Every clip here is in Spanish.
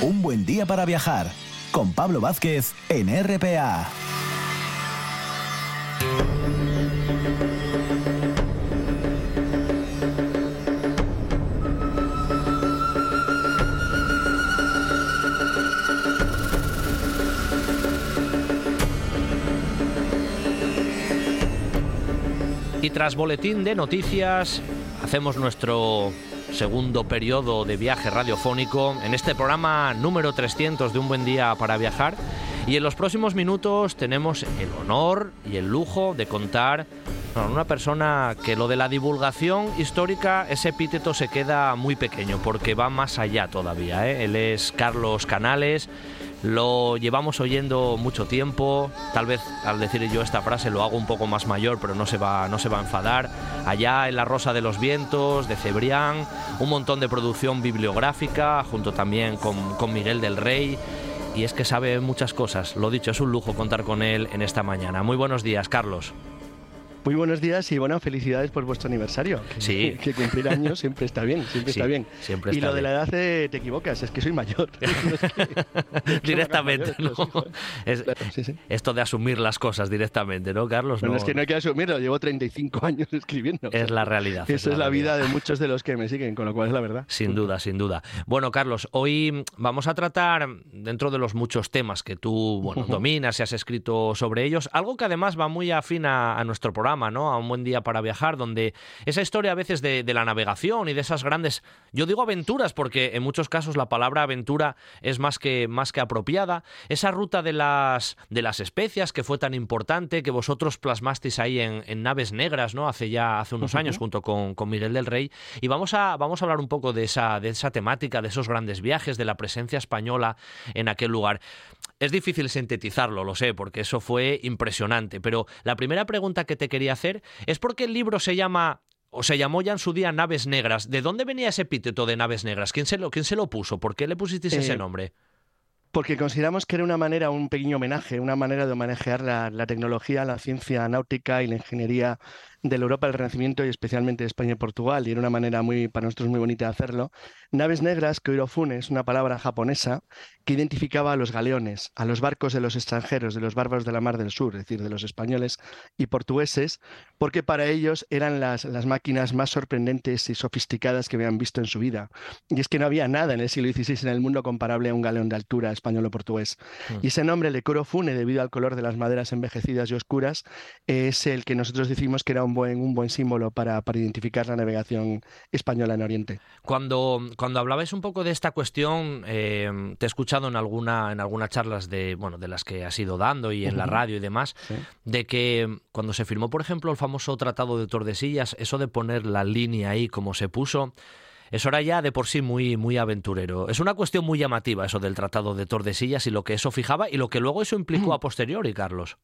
Un buen día para viajar con Pablo Vázquez en RPA. Y tras boletín de noticias, hacemos nuestro segundo periodo de viaje radiofónico en este programa número 300 de Un Buen Día para Viajar. Y en los próximos minutos tenemos el honor y el lujo de contar con una persona que lo de la divulgación histórica, ese epíteto se queda muy pequeño porque va más allá todavía. ¿eh? Él es Carlos Canales lo llevamos oyendo mucho tiempo, tal vez al decir yo esta frase lo hago un poco más mayor, pero no se va, no se va a enfadar. Allá en La Rosa de los Vientos, de Cebrián, un montón de producción bibliográfica, junto también con, con Miguel del Rey. Y es que sabe muchas cosas. Lo dicho, es un lujo contar con él en esta mañana. Muy buenos días, Carlos. Muy buenos días y bueno, felicidades por vuestro aniversario. Sí. Que, cumplir años siempre está bien, siempre está bien. Siempre y está lo de la edad eh, te equivocas, es que soy mayor. No es que- Directamente, ¿no? Es- Claro, sí, sí. esto de asumir las cosas directamente, ¿no, Carlos? Bueno, No, es que no hay que asumirlo, llevo 35 años escribiendo. es la realidad. Esa es la vida de muchos de los que me siguen, con lo cual es la verdad. Sin duda, sin duda. Bueno, Carlos, hoy vamos a tratar, dentro de los muchos temas que tú bueno, dominas y has escrito sobre ellos, algo que además va muy afín a, a nuestro programa, ¿no? A un buen día para viajar, donde esa historia a veces de, de la navegación y de esas grandes, yo digo aventuras, porque en muchos casos la palabra aventura es más que, más que apropiada, esa ruta de las, de las especias que fue tan importante, que vosotros plasmasteis ahí en, en naves negras, ¿no? Hace ya, hace unos años, junto con, con Miguel del Rey, y vamos a, vamos a hablar un poco de esa, de esa temática, de esos grandes viajes, de la presencia española en aquel lugar. Es difícil sintetizarlo, lo sé, porque eso fue impresionante, pero la primera pregunta que te quería hacer es por qué el libro se llama o se llamó ya en su día Naves Negras. ¿De dónde venía ese epíteto de Naves Negras? ¿Quién se lo, quién se lo puso? ¿Por qué le pusisteis ese Eh, nombre? Porque consideramos que era una manera, un pequeño homenaje, una manera de homenajear la, la tecnología, la ciencia náutica y la ingeniería de la Europa del Renacimiento y especialmente de España y Portugal. Y era una manera muy, para nosotros muy bonita de hacerlo. Naves negras, koirofune, es una palabra japonesa que identificaba a los galeones, a los barcos de los extranjeros, de los bárbaros de la Mar del Sur, es decir, de los españoles y portugueses, porque para ellos eran las, las máquinas más sorprendentes y sofisticadas que habían visto en su vida. Y es que no había nada en el siglo XVI en el mundo comparable a un galeón de altura español o portugués. Mm. Y ese nombre, de Corofune, debido al color de las maderas envejecidas y oscuras, es el que nosotros decimos que era un buen, un buen símbolo para, para identificar la navegación española en Oriente. Cuando, cuando hablabais un poco de esta cuestión, eh, te he escuchado en alguna, en algunas charlas de, bueno, de las que has ido dando y en la radio y demás, Sí. de que cuando se firmó, por ejemplo, el famoso Tratado de Tordesillas, eso de poner la línea ahí como se puso, eso era ya de por sí muy, muy aventurero. Es una cuestión muy llamativa eso del Tratado de Tordesillas y lo que eso fijaba y lo que luego eso implicó a posteriori, Carlos.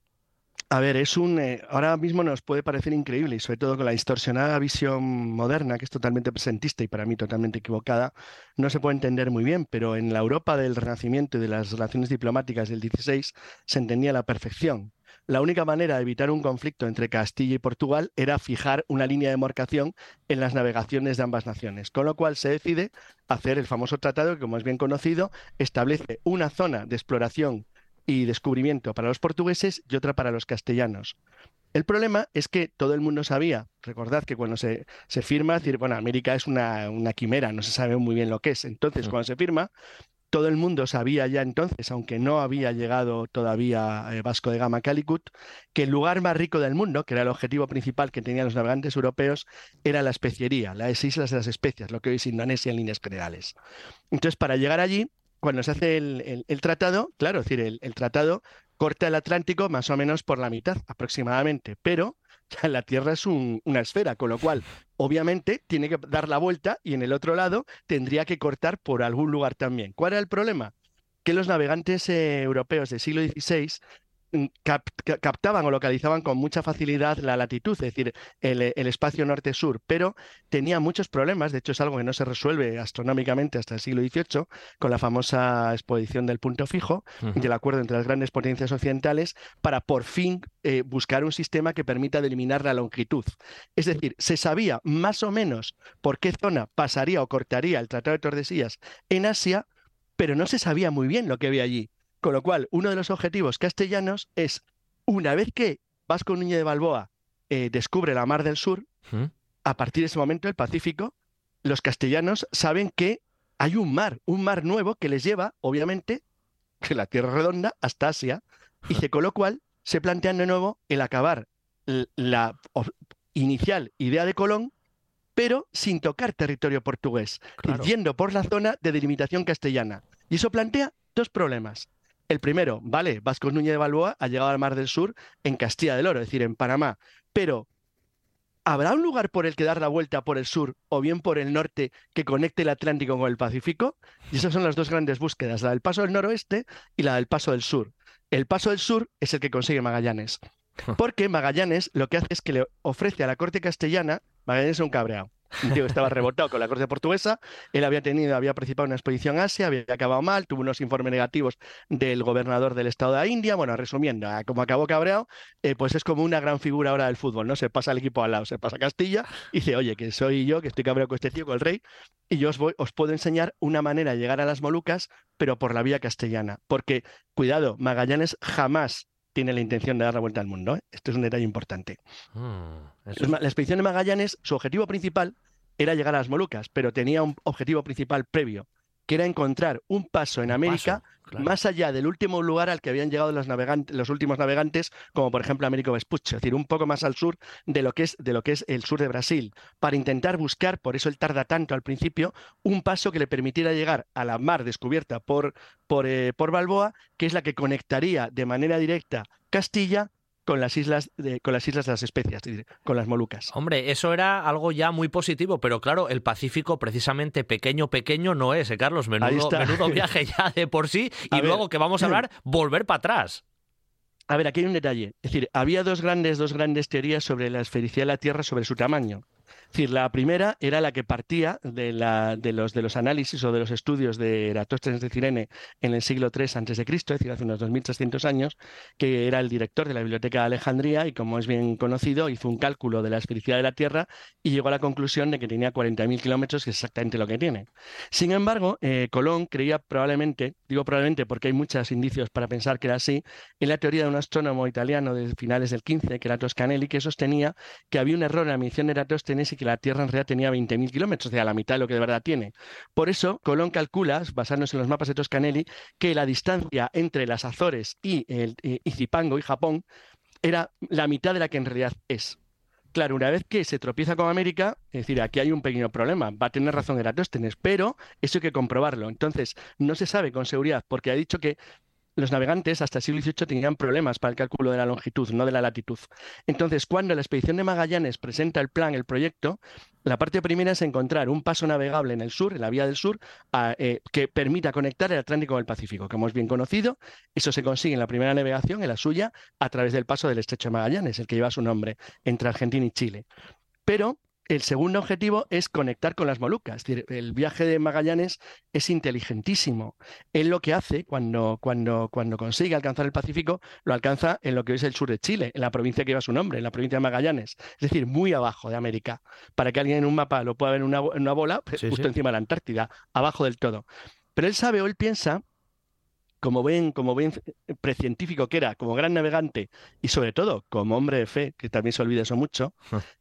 A ver, es un. eh, ahora mismo nos puede parecer increíble y sobre todo con la distorsionada visión moderna, que es totalmente presentista y para mí totalmente equivocada, no se puede entender muy bien, pero en la Europa del Renacimiento y de las relaciones diplomáticas del XVI se entendía la perfección. La única manera de evitar un conflicto entre Castilla y Portugal era fijar una línea de demarcación en las navegaciones de ambas naciones, con lo cual se decide hacer el famoso tratado que, como es bien conocido, establece una zona de exploración y descubrimiento para los portugueses y otra para los castellanos. El problema es que todo el mundo sabía, recordad que cuando se, se firma, decir, bueno, América es una, una quimera, no se sabe muy bien lo que es. Entonces, Mm. cuando se firma, todo el mundo sabía ya entonces, aunque no había llegado todavía eh, Vasco de Gama a Calicut, que el lugar más rico del mundo, que era el objetivo principal que tenían los navegantes europeos, era la especiería, las islas de las especias, lo que hoy es Indonesia en líneas generales. Entonces, para llegar allí, cuando se hace el, el- tratado, claro, es decir, el, el tratado corta el Atlántico más o menos por la mitad aproximadamente, pero la Tierra es un- una esfera, con lo cual, obviamente, tiene que dar la vuelta y en el otro lado tendría que cortar por algún lugar también. ¿Cuál era el problema? Que los navegantes eh, europeos del siglo XVI captaban o localizaban con mucha facilidad la latitud, es decir, el, el espacio norte-sur, pero tenía muchos problemas, de hecho es algo que no se resuelve astronómicamente hasta el siglo XVIII, con la famosa exposición del punto fijo y el acuerdo entre las grandes potencias occidentales para por fin eh, buscar un sistema que permita deliminar la longitud. Es decir, se sabía más o menos por qué zona pasaría o cortaría el Tratado de Tordesillas en Asia, pero no se sabía muy bien lo que había allí. Con lo cual, uno de los objetivos castellanos es, una vez que Vasco Núñez de Balboa eh, descubre la Mar del Sur, a partir de ese momento el Pacífico, los castellanos saben que hay un mar, un mar nuevo que les lleva, obviamente, que la Tierra redonda hasta Asia, y con lo cual se plantean de nuevo el acabar la inicial idea de Colón, pero sin tocar territorio portugués, yendo por la zona de delimitación castellana. Y eso plantea dos problemas. El primero, vale, Vasco Núñez de Balboa ha llegado al Mar del Sur en Castilla del Oro, es decir, en Panamá, pero ¿habrá un lugar por el que dar la vuelta por el sur o bien por el norte que conecte el Atlántico con el Pacífico? Y esas son las dos grandes búsquedas, la del paso del noroeste y la del paso del sur. El paso del sur es el que consigue Magallanes. Porque Magallanes lo que hace es que le ofrece a la corte castellana, Magallanes es un cabreado, estaba rebotado con la corte portuguesa, él había tenido, había participado en una expedición a Asia, había acabado mal, tuvo unos informes negativos del gobernador del estado de la India, bueno, resumiendo, como acabó cabreado, eh, pues es como una gran figura ahora del fútbol, ¿no? Se pasa el equipo al lado, se pasa a Castilla y dice, oye, que soy yo, que estoy cabreado con este tío, con el rey, y yo os, os puedo enseñar una manera de llegar a las Molucas, pero por la vía castellana, porque, cuidado, Magallanes jamás tiene la intención de dar la vuelta al mundo. ¿eh? Esto es un detalle importante. Mm, la expedición de Magallanes, su objetivo principal era llegar a las Molucas, pero tenía un objetivo principal previo, que era encontrar un paso en América más allá del último lugar al que habían llegado los, navegantes, los últimos navegantes, como por ejemplo Américo Vespucci, es decir, un poco más al sur de lo, que es, de lo que es el sur de Brasil, para intentar buscar, por eso él tarda tanto al principio, un paso que le permitiera llegar a la mar descubierta por, por, eh, por Balboa, que es la que conectaría de manera directa Castilla con las islas de, con las islas de las especias, con las Molucas. Hombre, eso era algo ya muy positivo, pero claro, el Pacífico precisamente pequeño, pequeño no es, ¿eh, Carlos? Menudo, menudo viaje ya de por sí, y luego que vamos a hablar, volver para atrás. A ver, aquí hay un detalle. Es decir, había dos grandes, dos grandes teorías sobre la esfericidad de la Tierra, sobre su tamaño. Es decir, la primera era la que partía de, la, de, los, de los análisis o de los estudios de Eratóstenes de Cirene en el siglo III a.C., es decir, hace unos 2.300 años, que era el director de la Biblioteca de Alejandría y, como es bien conocido, hizo un cálculo de la esfericidad de la Tierra y llegó a la conclusión de que tenía 40.000 kilómetros, que es exactamente lo que tiene. Sin embargo, eh, Colón creía probablemente, digo probablemente porque hay muchos indicios para pensar que era así, en la teoría de un astrónomo italiano de finales del 15, que era Toscanelli, que sostenía que había un error en la medición de Eratóstenes y que la Tierra en realidad tenía 20.000 kilómetros, o sea, la mitad de lo que de verdad tiene. Por eso, Colón calcula, basándose en los mapas de Toscanelli, que la distancia entre las Azores y, el, y Zipango y Japón era la mitad de la que en realidad es. Claro, una vez que se tropieza con América, es decir, aquí hay un pequeño problema, va a tener razón Eratóstenes, pero eso hay que comprobarlo. Entonces, no se sabe con seguridad, porque ha dicho que los navegantes hasta el siglo XVIII tenían problemas para el cálculo de la longitud, no de la latitud. Entonces, cuando la expedición de Magallanes presenta el plan, el proyecto, la parte primera es encontrar un paso navegable en el sur, en la vía del sur, eh, que permita conectar el Atlántico con el Pacífico, como es bien conocido. Eso se consigue en la primera navegación, en la suya, a través del paso del Estrecho de Magallanes, el que lleva su nombre, entre Argentina y Chile. Pero el segundo objetivo es conectar con las Molucas. Es decir, el viaje de Magallanes es inteligentísimo. Él lo que hace cuando, cuando, cuando consigue alcanzar el Pacífico, lo alcanza en lo que es el sur de Chile, en la provincia que lleva su nombre, en la provincia de Magallanes. Es decir, muy abajo de América. Para que alguien en un mapa lo pueda ver en una, bola, pues, justo encima de la Antártida, abajo del todo. Pero él sabe o él piensa como ven, como ven precientífico que era, como gran navegante y sobre todo como hombre de fe, que también se olvida eso mucho,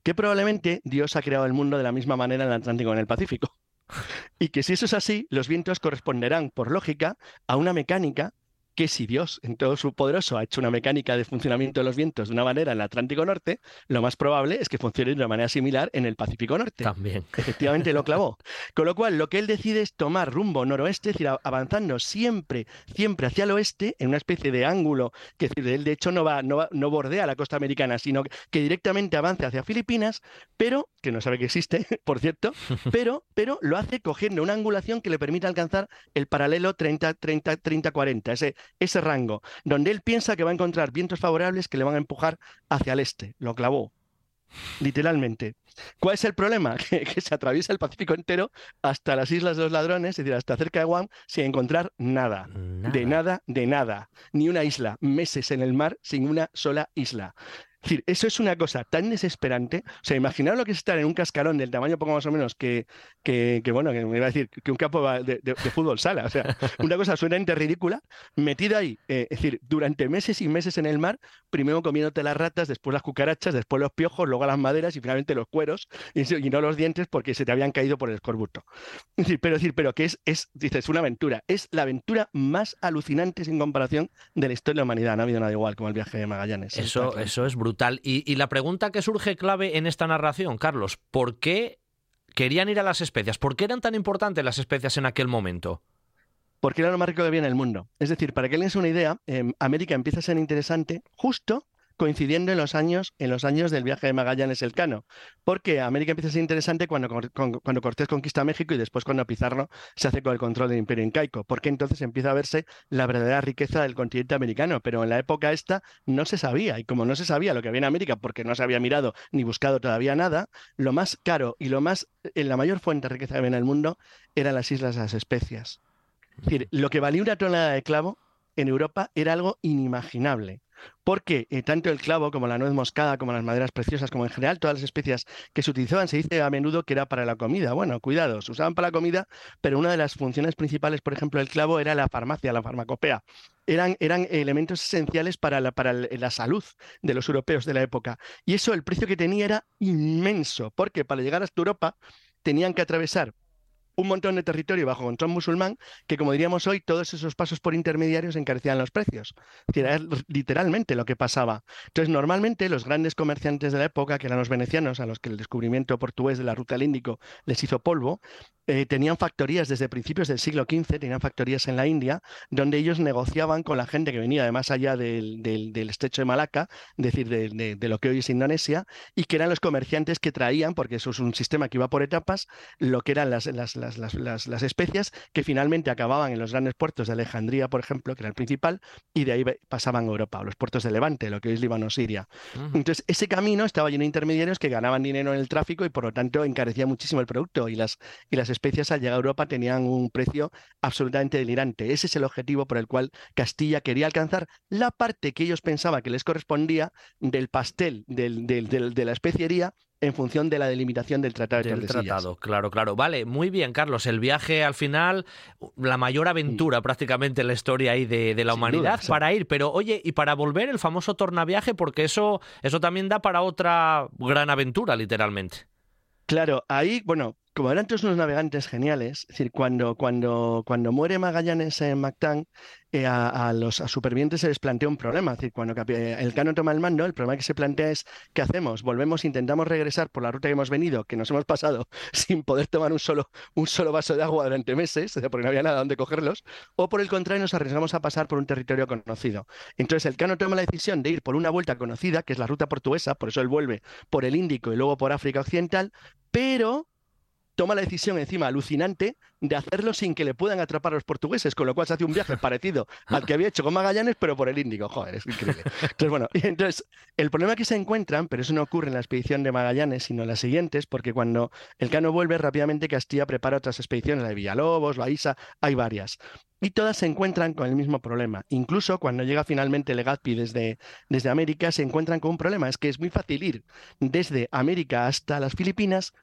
que probablemente Dios ha creado el mundo de la misma manera en el Atlántico y en el Pacífico. Y que si eso es así, los vientos corresponderán, por lógica, a una mecánica que si Dios en todo su poderoso ha hecho una mecánica de funcionamiento de los vientos de una manera en el Atlántico Norte, lo más probable es que funcione de una manera similar en el Pacífico Norte. También. Efectivamente lo clavó. Con lo cual, lo que él decide es tomar rumbo noroeste, es decir, avanzando siempre, siempre hacia el oeste, en una especie de ángulo, que él de hecho no va, no, no bordea la costa americana, sino que directamente avanza hacia Filipinas, pero, que no sabe que existe, por cierto, pero, pero lo hace cogiendo una angulación que le permite alcanzar el paralelo 30-30-30-40, ese ese rango, donde él piensa que va a encontrar vientos favorables que le van a empujar hacia el este. Lo clavó, literalmente. ¿Cuál es el problema? Que, se atraviesa el Pacífico entero hasta las Islas de los Ladrones, es decir, hasta cerca de Guam, sin encontrar nada. De nada, de nada. Ni una isla. Meses en el mar sin una sola isla. Es decir, eso es una cosa tan desesperante. O sea, imaginaos lo que es estar en un cascarón del tamaño poco más o menos que, que, bueno, que me iba a decir que un campo de, fútbol sala. O sea, una cosa absolutamente ridícula, metida ahí, eh, es decir, durante meses y meses en el mar, primero comiéndote las ratas, después las cucarachas, después los piojos, luego las maderas y finalmente los cueros, y, no los dientes porque se te habían caído por el escorbuto. Es decir, pero, decir, pero que es, es, dices, una aventura. Es la aventura más alucinante sin comparación de la historia de la humanidad. No ha habido nada igual como el viaje de Magallanes. Eso, eso es brutal y, la pregunta que surge clave en esta narración, Carlos, ¿por qué querían ir a las especias? ¿Por qué eran tan importantes las especias en aquel momento? Porque era lo más rico que había en el mundo. Es decir, para que alguien se una idea, em, América empieza a ser interesante justo coincidiendo en los años, en los años del viaje de Magallanes Elcano, porque América empieza a ser interesante cuando, cuando Cortés conquista México y después cuando Pizarro se hace con el control del imperio incaico, porque entonces empieza a verse la verdadera riqueza del continente americano, pero en la época esta no se sabía, y como no se sabía lo que había en América, porque no se había mirado ni buscado todavía nada, lo más caro y lo más, en la mayor fuente de riqueza que había en el mundo eran las islas de las especias. Es decir, lo que valía una tonelada de clavo en Europa era algo inimaginable porque eh, tanto el clavo como la nuez moscada, como las maderas preciosas, como en general todas las especias que se utilizaban, se dice a menudo que era para la comida. Bueno, cuidado, se usaban para la comida, pero una de las funciones principales, por ejemplo, del clavo era la farmacia, la farmacopea. Eran, eran elementos esenciales para la, para la salud de los europeos de la época. Y eso, el precio que tenía era inmenso, porque para llegar hasta Europa tenían que atravesar un montón de territorio bajo control musulmán que, como diríamos hoy, todos esos pasos por intermediarios encarecían los precios. Era literalmente lo que pasaba. Entonces, normalmente los grandes comerciantes de la época, que eran los venecianos, a los que el descubrimiento portugués de la ruta al Índico les hizo polvo, eh, tenían factorías desde principios del siglo XV, tenían factorías en la India, donde ellos negociaban con la gente que venía de más allá del, estrecho de Malaca, es decir, de, de, lo que hoy es Indonesia, y que eran los comerciantes que traían, porque eso es un sistema que iba por etapas, lo que eran las, las las, especias que finalmente acababan en los grandes puertos de Alejandría, por ejemplo, que era el principal, y de ahí pasaban a Europa, los puertos de Levante, lo que hoy es Líbano, Siria. Entonces, ese camino estaba lleno de intermediarios que ganaban dinero en el tráfico y por lo tanto encarecía muchísimo el producto y las, y las especias al llegar a Europa tenían un precio absolutamente delirante. Ese es el objetivo por el cual Castilla quería alcanzar la parte que ellos pensaban que les correspondía del pastel, del, de la especiería en función de la delimitación del Tratado de del tratado, claro, claro. Vale, muy bien, Carlos. El viaje al final, la mayor aventura prácticamente en la historia ahí de, la humanidad para ir. Pero oye, y para volver el famoso tornaviaje, porque eso, eso también da para otra gran aventura, literalmente. Claro, ahí, bueno, como eran todos unos navegantes geniales, es decir, cuando, cuando, cuando muere Magallanes en Mactán, eh, a, los supervivientes se les plantea un problema. Es decir, cuando el cano toma el mando, el problema que se plantea es ¿qué hacemos? ¿Volvemos, intentamos regresar por la ruta que hemos venido, que nos hemos pasado sin poder tomar un solo, un solo vaso de agua durante meses, porque no había nada donde cogerlos? ¿O por el contrario nos arriesgamos a pasar por un territorio conocido? Entonces el cano toma la decisión de ir por una vuelta conocida, que es la ruta portuguesa, por eso él vuelve por el Índico y luego por África Occidental, pero toma la decisión encima alucinante de hacerlo sin que le puedan atrapar a los portugueses, con lo cual se hace un viaje parecido al que había hecho con Magallanes, pero por el Índico. Joder, es increíble. Entonces, bueno, entonces, el problema que se encuentran, pero eso no ocurre en la expedición de Magallanes, sino en las siguientes, porque cuando el Cano vuelve rápidamente, Castilla prepara otras expediciones, la de Villalobos, Baísa, hay varias. Y todas se encuentran con el mismo problema. Incluso cuando llega finalmente Legazpi desde, desde América, se encuentran con un problema. Es que es muy fácil ir desde América hasta las Filipinas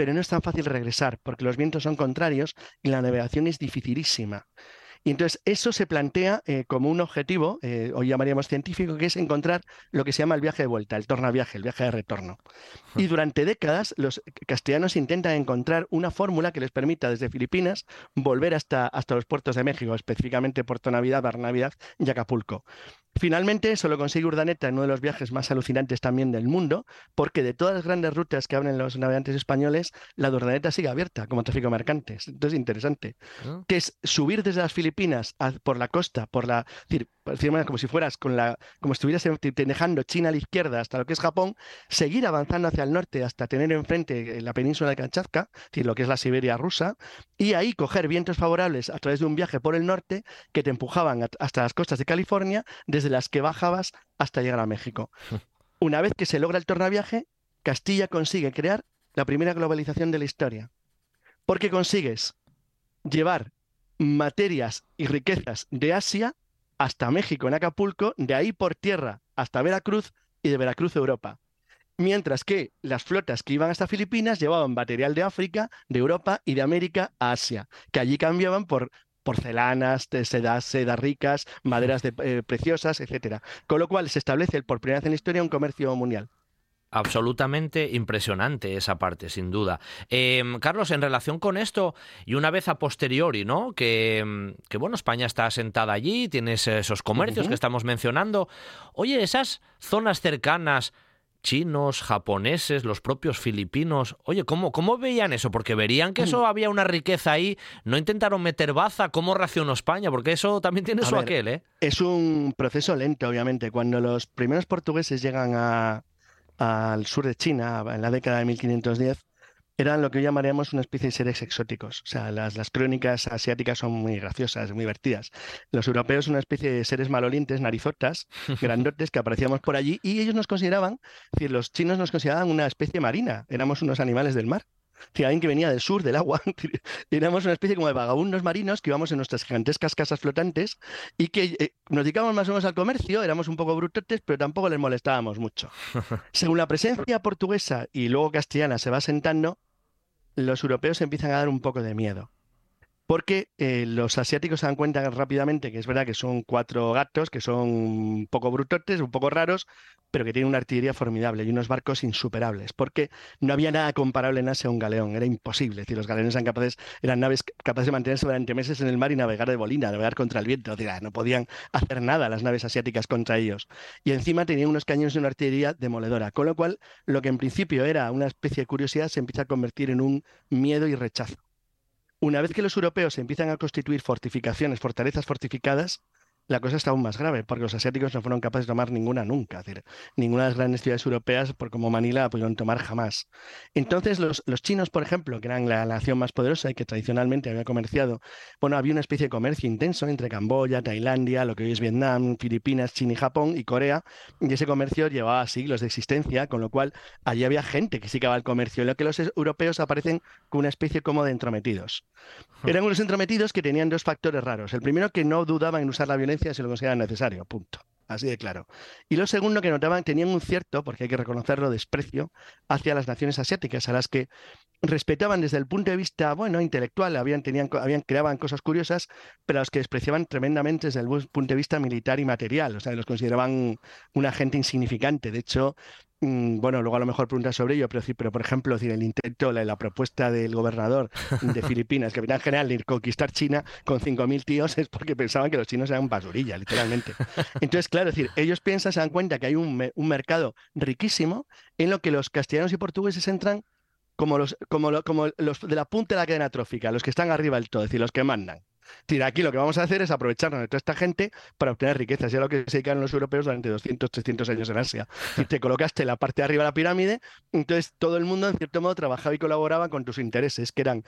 pero no es tan fácil regresar porque los vientos son contrarios y la navegación es dificilísima. Y entonces eso se plantea eh, como un objetivo, eh, hoy llamaríamos científico, que es encontrar lo que se llama el viaje de vuelta, el tornaviaje, el viaje de retorno. Y durante décadas los castellanos intentan encontrar una fórmula que les permita desde Filipinas volver hasta, hasta los puertos de México, específicamente Puerto Navidad, Bar Navidad y Acapulco. Finalmente, eso lo consigue Urdaneta en uno de los viajes más alucinantes también del mundo, porque de todas las grandes rutas que abren los navegantes españoles, la de Urdaneta sigue abierta como tráfico mercante. Entonces, interesante. Ah. Que es subir desde las Filipinas por la costa, por la, decir, como si fueras con la, como estuvieras dejando China a la izquierda hasta lo que es Japón, seguir avanzando hacia el norte hasta tener enfrente eh, la península de Kamchatka, es decir, lo que es la Siberia rusa, y ahí coger vientos favorables a través de un viaje por el norte que te empujaban hasta las costas de California desde las que bajabas hasta llegar a México. Una vez que se logra el tornaviaje, Castilla consigue crear la primera globalización de la historia. Porque consigues llevar materias y riquezas de Asia hasta México, en Acapulco, de ahí por tierra hasta Veracruz, y de Veracruz a Europa. Mientras que las flotas que iban hasta Filipinas llevaban material de África, de Europa y de América a Asia, que allí cambiaban por porcelanas, sedas, sedas ricas, maderas eh, preciosas, etcétera. Con lo cual se establece por primera vez en la historia un comercio mundial. Absolutamente impresionante esa parte, sin duda. Em, Carlos, en relación con esto, y una vez a posteriori, ¿no? Que, que bueno, España está asentada allí, tienes esos comercios que estamos mencionando. Oye, esas zonas cercanas, chinos, japoneses, los propios filipinos. Oye, ¿cómo, ¿cómo veían eso? Porque verían que eso había una riqueza ahí, no intentaron meter baza, ¿cómo reaccionó España? Porque eso también tiene su aquel, ¿eh? Es un proceso lento, obviamente. Cuando los primeros portugueses llegan al sur de China en la década de 1510, eran lo que llamaríamos una especie de seres exóticos. O sea, las, las crónicas asiáticas son muy graciosas, muy divertidas. Los europeos una especie de seres malolientes, narizotas, grandotes, que aparecíamos por allí y ellos nos consideraban, es decir, los chinos nos consideraban una especie marina, éramos unos animales del mar. Si alguien que venía del sur, del agua. Éramos una especie como de vagabundos marinos que íbamos en nuestras gigantescas casas flotantes y que eh, nos dedicábamos más o menos al comercio, éramos un poco brutotes, pero tampoco les molestábamos mucho. Según la presencia portuguesa y luego castellana se va sentando, los europeos empiezan a dar un poco de miedo. Porque eh, los asiáticos se dan cuenta rápidamente que es verdad que son cuatro gatos, que son un poco brutotes, un poco raros, pero que tienen una artillería formidable y unos barcos insuperables. Porque no había nada comparable en Asia a un galeón, era imposible. Es decir, los galeones eran, capaces, eran naves capaces de mantenerse durante meses en el mar y navegar de bolina, navegar contra el viento. no podían hacer nada las naves asiáticas contra ellos. Y encima tenían unos cañones y una artillería demoledora. Con lo cual, lo que en principio era una especie de curiosidad se empieza a convertir en un miedo y rechazo. Una vez que los europeos empiezan a constituir fortificaciones, fortalezas fortificadas, la cosa está aún más grave, porque los asiáticos no fueron capaces de tomar ninguna nunca. Es decir, ninguna de las grandes ciudades europeas, por como Manila, pudieron tomar jamás. Entonces, los, los chinos, por ejemplo, que eran la, nación más poderosa y que tradicionalmente había comerciado, bueno, había una especie de comercio intenso entre Camboya, Tailandia, lo que hoy es Vietnam, Filipinas, China y Japón y Corea, y ese comercio llevaba siglos de existencia, con lo cual allí había gente que sí que el comercio, en lo que los europeos aparecen con una especie como de entrometidos. Eran unos entrometidos que tenían dos factores raros. El primero, que no dudaban en usar la violencia si lo consideraban necesario, punto. Así de claro. Y lo segundo que notaban, tenían un cierto, porque hay que reconocerlo, desprecio hacia las naciones asiáticas, a las que respetaban desde el punto de vista, bueno, intelectual, habían, tenían, habían, creaban cosas curiosas, pero a los que despreciaban tremendamente desde el punto de vista militar y material. O sea, los consideraban una gente insignificante. De hecho, Mm, bueno, luego a lo mejor preguntas sobre ello, pero sí, pero por ejemplo, el intento, la, propuesta del gobernador de Filipinas, capitán general, de conquistar China con 5.000 tíos es porque pensaban que los chinos eran basurilla, literalmente. Entonces, claro, decir, ellos piensan, se dan cuenta que hay un, un mercado riquísimo en lo que los castellanos y portugueses entran como los, como, como los de la punta de la cadena trófica, los que están arriba del todo, es decir, los que mandan. Tira, aquí lo que vamos a hacer es aprovecharnos de toda esta gente para obtener riquezas. Ya lo que se dedicaron los europeos durante 200, 300 años en Asia. Y te colocaste en la parte de arriba de la pirámide, entonces todo el mundo, en cierto modo, trabajaba y colaboraba con tus intereses, que eran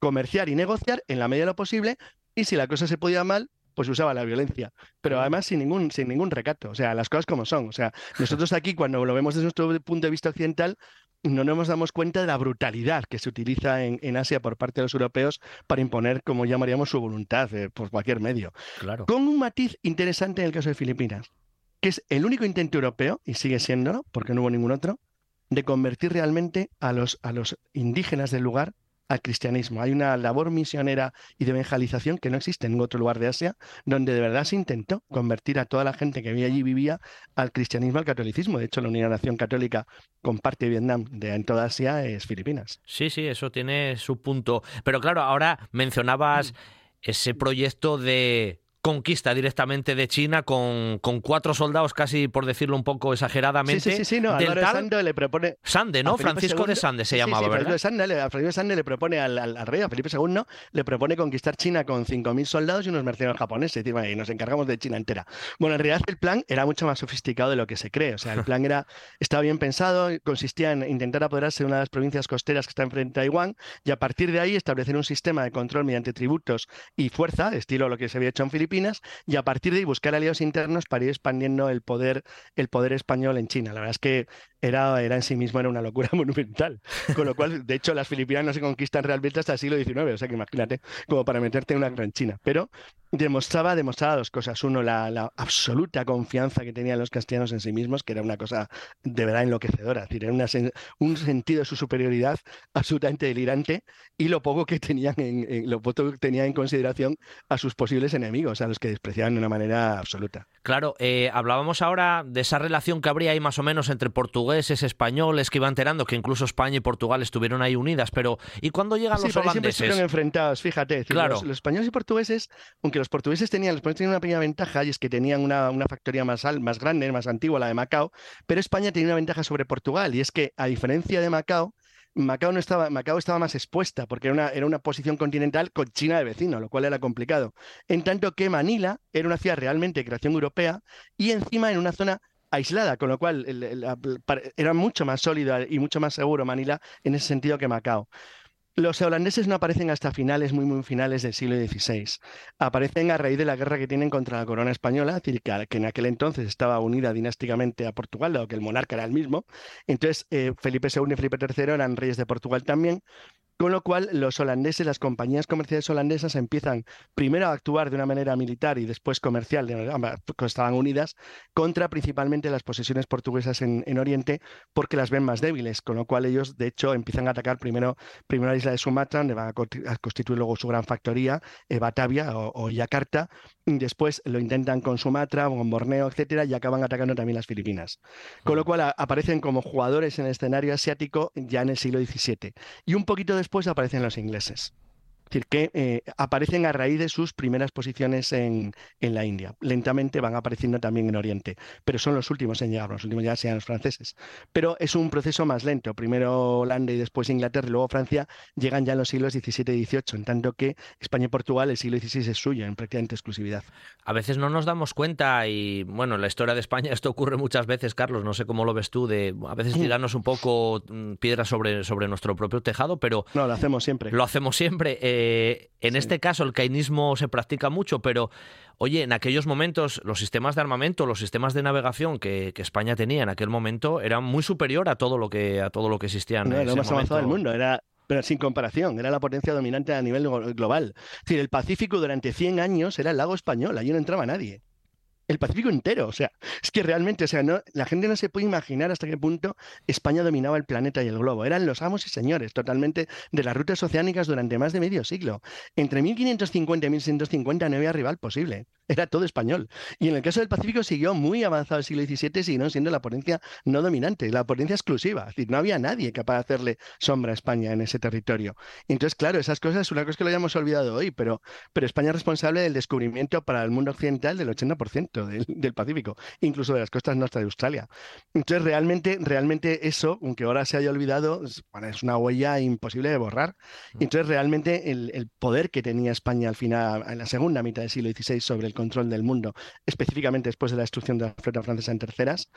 comerciar y negociar en la medida de lo posible, y si la cosa se podía mal, pues usaba la violencia, pero además sin ningún, sin ningún recato, o sea, las cosas como son. O sea, nosotros aquí cuando lo vemos desde nuestro punto de vista occidental, no nos damos cuenta de la brutalidad que se utiliza en, Asia por parte de los europeos para imponer, como llamaríamos, su voluntad eh, por cualquier medio. Claro. Con un matiz interesante en el caso de Filipinas, que es el único intento europeo, y sigue siéndolo, porque no hubo ningún otro, de convertir realmente a los, a los indígenas del lugar al cristianismo. Hay una labor misionera y de evangelización que no existe en ningún otro lugar de Asia, donde de verdad se intentó convertir a toda la gente que allí vivía al cristianismo, al catolicismo. De hecho, la única nación católica con parte de Vietnam de, en toda Asia es Filipinas. Sí, sí, eso tiene su punto. Pero claro, ahora mencionabas mm. ese proyecto de conquista directamente de China con, con, cuatro soldados, casi por decirlo un poco exageradamente. Sí, sí, sí, no, del le propone... Sande, ¿no? Francisco de Sande se llamaba, ¿verdad? De Sande, a Francisco de Sande le propone al, al, rey, a Felipe II, le propone conquistar China con 5.000 soldados y unos mercenarios japoneses, y, y nos encargamos de China entera. Bueno, en realidad el plan era mucho más sofisticado de lo que se cree, o sea, el plan era, estaba bien pensado, consistía en intentar apoderarse de una de las provincias costeras que está enfrente a Taiwán, y a partir de ahí establecer un sistema de control mediante tributos y fuerza, estilo lo que se había hecho en Filipinas, y a partir de ahí buscar aliados internos para ir expandiendo el poder, el poder español en China. La verdad es que era, era en sí mismo era una locura monumental. Con lo cual, de hecho, las Filipinas no se conquistan realmente hasta el siglo XIX, o sea que imagínate, como para meterte en una gran China. Pero demostraba, demostraba dos cosas. Uno, la, absoluta confianza que tenían los castellanos en sí mismos, que era una cosa de verdad enloquecedora. Es decir, era un sentido de su superioridad absolutamente delirante y lo poco que tenían en, lo poco que tenían en consideración a sus posibles enemigos, a los que despreciaban de una manera absoluta. Claro, eh, hablábamos ahora de esa relación que habría ahí más o menos entre portugueses, españoles, que iban enterando que incluso España y Portugal estuvieron ahí unidas, pero ¿y cuando llegan los holandeses? Siempre estuvieron enfrentados, fíjate. claro. Los, los, españoles y portugueses, aunque los portugueses tenían, los portugueses tenían una pequeña ventaja y es que tenían una, una factoría más, más grande, más antigua, la de Macao, pero España tenía una ventaja sobre Portugal y es que a diferencia de Macao, Macao, no estaba, Macao estaba más expuesta porque era una, era una posición continental con China de vecino, lo cual era complicado. En tanto que Manila era una ciudad realmente de creación europea y encima en una zona aislada, con lo cual era mucho más sólido y mucho más seguro Manila en ese sentido que Macao. Los holandeses no aparecen hasta finales, muy, muy finales del siglo XVI. Aparecen a raíz de la guerra que tienen contra la corona española, que, en aquel entonces estaba unida dinásticamente a Portugal, dado que el monarca era el mismo. Entonces, eh, Felipe II y Felipe III eran reyes de Portugal también, con lo cual, los holandeses, las compañías comerciales holandesas empiezan primero a actuar de una manera militar y después comercial, porque estaban unidas, contra principalmente las posesiones portuguesas en, Oriente, porque las ven más débiles, con lo cual ellos, de hecho, empiezan a atacar primero, primero la isla de Sumatra, donde van a, constituir luego su gran factoría, eh, Batavia o, Yakarta, y después lo intentan con Sumatra, con Borneo, etcétera, y acaban atacando también las Filipinas. Con lo cual aparecen como jugadores en el escenario asiático ya en el siglo XVII. Y un poquito de después aparecen los ingleses. Es decir, que eh, aparecen a raíz de sus primeras posiciones en, la India. Lentamente van apareciendo también en Oriente, pero son los últimos en llegar, los últimos ya sean los franceses. Pero es un proceso más lento. Primero Holanda y después Inglaterra y luego Francia llegan ya en los siglos XVII y XVIII, en tanto que España y Portugal el siglo XVI es suyo en prácticamente exclusividad. A veces no nos damos cuenta y, bueno, en la historia de España esto ocurre muchas veces, Carlos, no sé cómo lo ves tú, de a veces mm. tirarnos un poco mm, piedras sobre, sobre nuestro propio tejado, pero... No, lo hacemos siempre. Lo hacemos siempre. Eh, eh, en este caso el cainismo se practica mucho, pero oye, en aquellos momentos los sistemas de armamento, los sistemas de navegación que, España tenía en aquel momento eran muy superior a todo lo que a todo lo que existía en no, era lo más avanzado del mundo, era pero sin comparación, era la potencia dominante a nivel global. Es decir, el Pacífico durante 100 años era el lago español, allí no entraba nadie el Pacífico entero. O sea, es que realmente, o sea, no, la gente no se puede imaginar hasta qué punto España dominaba el planeta y el globo. Eran los amos y señores totalmente de las rutas oceánicas durante más de medio siglo. Entre 1550 y 1650 no había rival posible. Era todo español. Y en el caso del Pacífico siguió muy avanzado el siglo XVII, siguió siendo la potencia no dominante, la potencia exclusiva. Es decir, no había nadie capaz de hacerle sombra a España en ese territorio. entonces, claro, esas cosas una cosa que lo hayamos olvidado hoy, pero, pero España es responsable del descubrimiento para el mundo occidental del 80% del, Pacífico, incluso de las costas norte de Australia. Entonces, realmente, realmente eso, aunque ahora se haya olvidado, es, una huella imposible de borrar. Mm. Entonces, realmente el, poder que tenía España al final, en la segunda mitad del siglo XVI, sobre el control del mundo, específicamente después de la destrucción de la flota francesa en terceras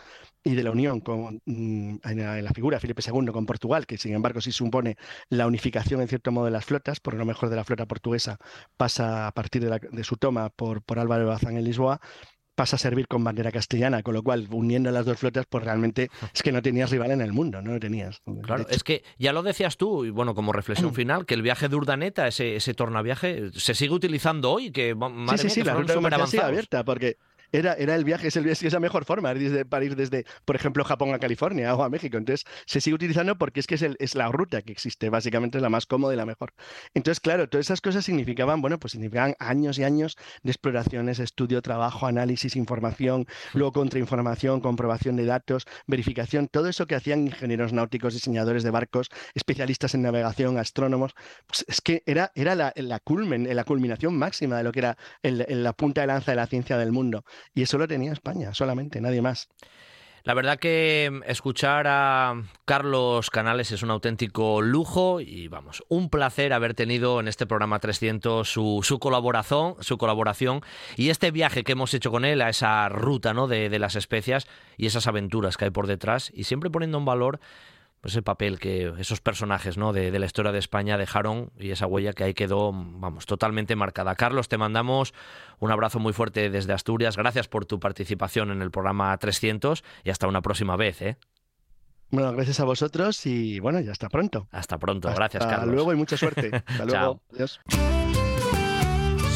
y de la unión con, mm, en, la, figura de Felipe II con Portugal, que sin embargo sí supone la unificación en cierto modo de las flotas, por lo mejor de la flota portuguesa pasa a partir de, su toma por, por Álvaro Bazán en Lisboa, pasa a servir con bandera castellana, con lo cual, uniendo las dos flotas, pues realmente es que no tenías rival en el mundo, no lo tenías. Claro, es que ya lo decías tú, y bueno, como reflexión final, que el viaje de Urdaneta, ese, ese tornaviaje, se sigue utilizando hoy, que madre sí, sí, sí, la ruta sigue abierta, porque era, era el viaje, es, el, es la mejor forma desde, para ir desde, por ejemplo, Japón a California o a México. Entonces, se sigue utilizando porque es que es, el, es la ruta que existe, básicamente es la más cómoda y la mejor. Entonces, claro, todas esas cosas significaban, bueno, pues significaban años y años de exploraciones, estudio, trabajo, análisis, información, luego contrainformación, comprobación de datos, verificación, todo eso que hacían ingenieros náuticos, diseñadores de barcos, especialistas en navegación, astrónomos, pues es que era, era la, la, culmen, la culminación máxima de lo que era la punta de lanza de la ciencia del mundo. Y eso lo tenía España, solamente, nadie más. La verdad que mm, escuchar a Carlos Canales es un auténtico lujo y vamos, un placer haber tenido en este programa 300 su, su colaboración, su colaboración y este viaje que hemos hecho con él a esa ruta ¿no? de, de las especias y esas aventuras que hay por detrás y siempre poniendo en valor pues el papel que esos personajes ¿no? de, la historia de España dejaron y esa huella que ahí quedó, vamos, totalmente marcada. Carlos, te mandamos un abrazo muy fuerte desde Asturias. Gracias por tu participación en el programa 300 y hasta una próxima vez. ¿eh? Bueno, gracias a vosotros y bueno, ya hasta pronto. Hasta pronto, gracias Carlos. Hasta luego y mucha suerte. Hasta luego. Adiós.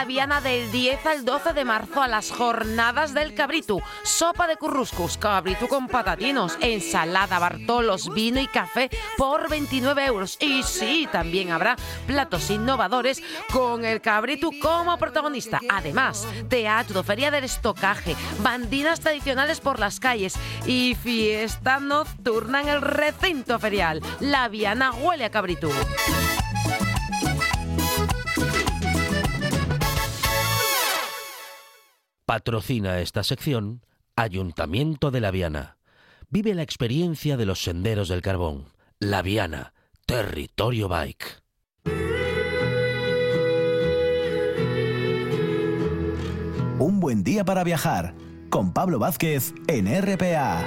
La Viana del 10 al 12 de marzo a las jornadas del cabritu. Sopa de curruscus, cabritu con patatinos, ensalada, bartolos, vino y café por 29 euros. Y sí, también habrá platos innovadores con el cabritu como protagonista. Además, teatro, feria del estocaje, bandinas tradicionales por las calles y fiesta nocturna en el recinto ferial. La Viana huele a cabritu. Patrocina esta sección Ayuntamiento de La Viana. Vive la experiencia de los senderos del carbón. La Viana, territorio bike. Un buen día para viajar con Pablo Vázquez en RPA.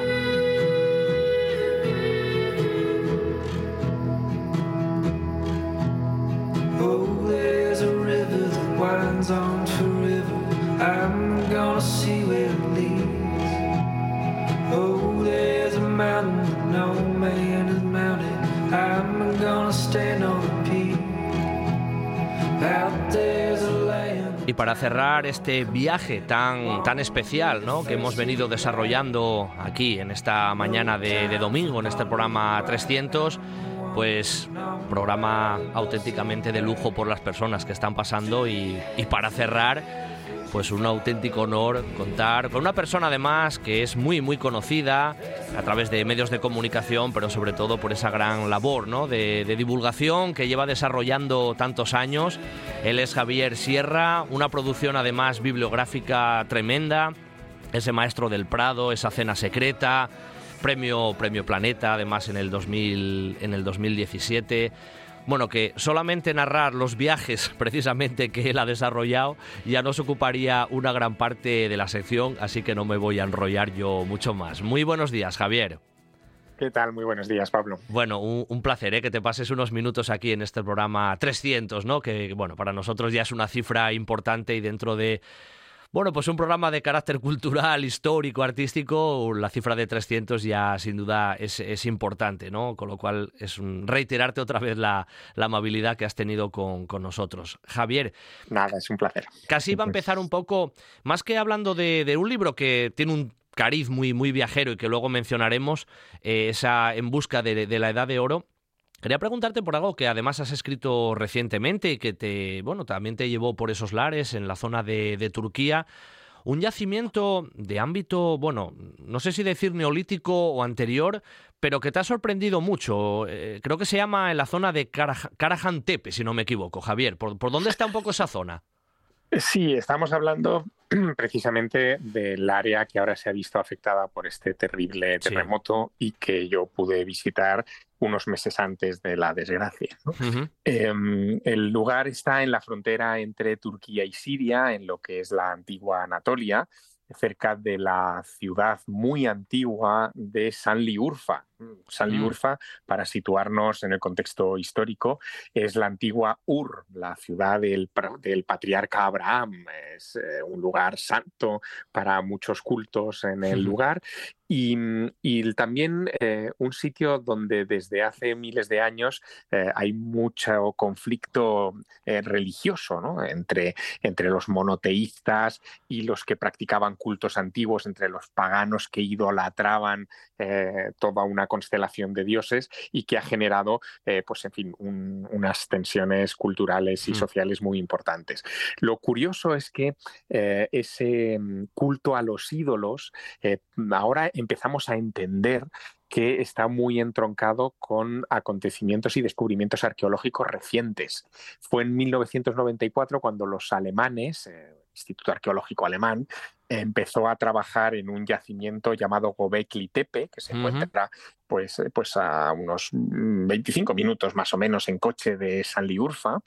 Oh, there's a river that winds on forever. I'm Y para cerrar este viaje tan, tan especial ¿no? que hemos venido desarrollando aquí en esta mañana de, domingo, en este programa 300, pues programa auténticamente de lujo por las personas que están pasando y para cerrar pues un auténtico honor contar con una persona además que es muy muy conocida a través de medios de comunicación, pero sobre todo por esa gran labor ¿no? de, divulgación que lleva desarrollando tantos años. Él es Javier Sierra, una producción además bibliográfica tremenda, ese maestro del Prado, esa cena secreta, premio, premio Planeta además en el, 2000, en el 2017 bueno, que solamente narrar los viajes precisamente que él ha desarrollado ya nos ocuparía una gran parte de la sección, así que no me voy a enrollar yo mucho más. Muy buenos días, Javier. ¿Qué tal? Muy buenos días, Pablo. Bueno, un, un placer ¿eh? que te pases unos minutos aquí en este programa 300, ¿no? Que, bueno, para nosotros ya es una cifra importante y dentro de bueno, pues un programa de carácter cultural, histórico, artístico, la cifra de 300 ya sin duda es, es importante, ¿no? Con lo cual es un, reiterarte otra vez la, la amabilidad que has tenido con, con, nosotros. Javier. Nada, es un placer. Casi iba a empezar un poco, más que hablando de, de un libro que tiene un cariz muy, muy viajero y que luego mencionaremos, eh, esa En busca de, de la Edad de Oro, Quería preguntarte por algo que además has escrito recientemente y que te, bueno, también te llevó por esos lares en la zona de, de Turquía. Un yacimiento de ámbito, bueno, no sé si decir neolítico o anterior, pero que te ha sorprendido mucho. Eh, creo que se llama en la zona de Karajan Tepe, si no me equivoco, Javier. ¿Por, ¿Por dónde está un poco esa zona? Sí, estamos hablando precisamente del área que ahora se ha visto afectada por este terrible terremoto sí. y que yo pude visitar unos meses antes de la desgracia. ¿no? Uh -huh. eh, el lugar está en la frontera entre Turquía y Siria, en lo que es la antigua Anatolia, cerca de la ciudad muy antigua de Sanliurfa. Sanliurfa, mm. para situarnos en el contexto histórico, es la antigua Ur, la ciudad del, del patriarca Abraham. Es eh, un lugar santo para muchos cultos en el lugar y, y, también eh, un sitio donde desde hace miles de años eh, hay mucho conflicto eh, religioso ¿no? entre, entre los monoteístas y los que practicaban cultos antiguos, entre los paganos que idolatraban toda una constelación de dioses y que ha generado, eh, pues en fin, un, unas tensiones culturales y mm. sociales muy importantes. Lo curioso es que eh, ese mm, culto a los ídolos ahora empezamos a entender que está muy entroncado con acontecimientos y descubrimientos arqueológicos recientes. Fue en 1994 cuando los alemanes, eh, Instituto Arqueológico Alemán, empezó a trabajar en un yacimiento llamado Gobekli Tepe, que se encuentra pues, pues a unos 25 minutos más o menos en coche de Sanliurfa,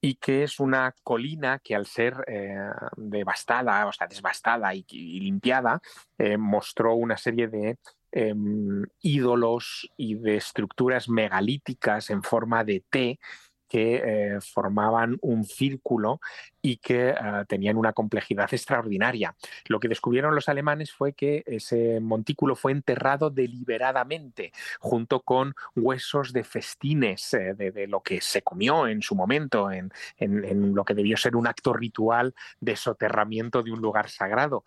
y que es una colina que al ser eh, devastada, o sea, desbastada y, limpiada, eh, mostró una serie de em, ídolos y de estructuras megalíticas en forma de T que eh, formaban un círculo y que eh, tenían una complejidad extraordinaria. Lo que descubrieron los alemanes fue que ese montículo fue enterrado deliberadamente, junto con huesos de festines eh, de, lo que se comió en su momento, en, lo que debió ser un acto ritual de soterramiento de un lugar sagrado.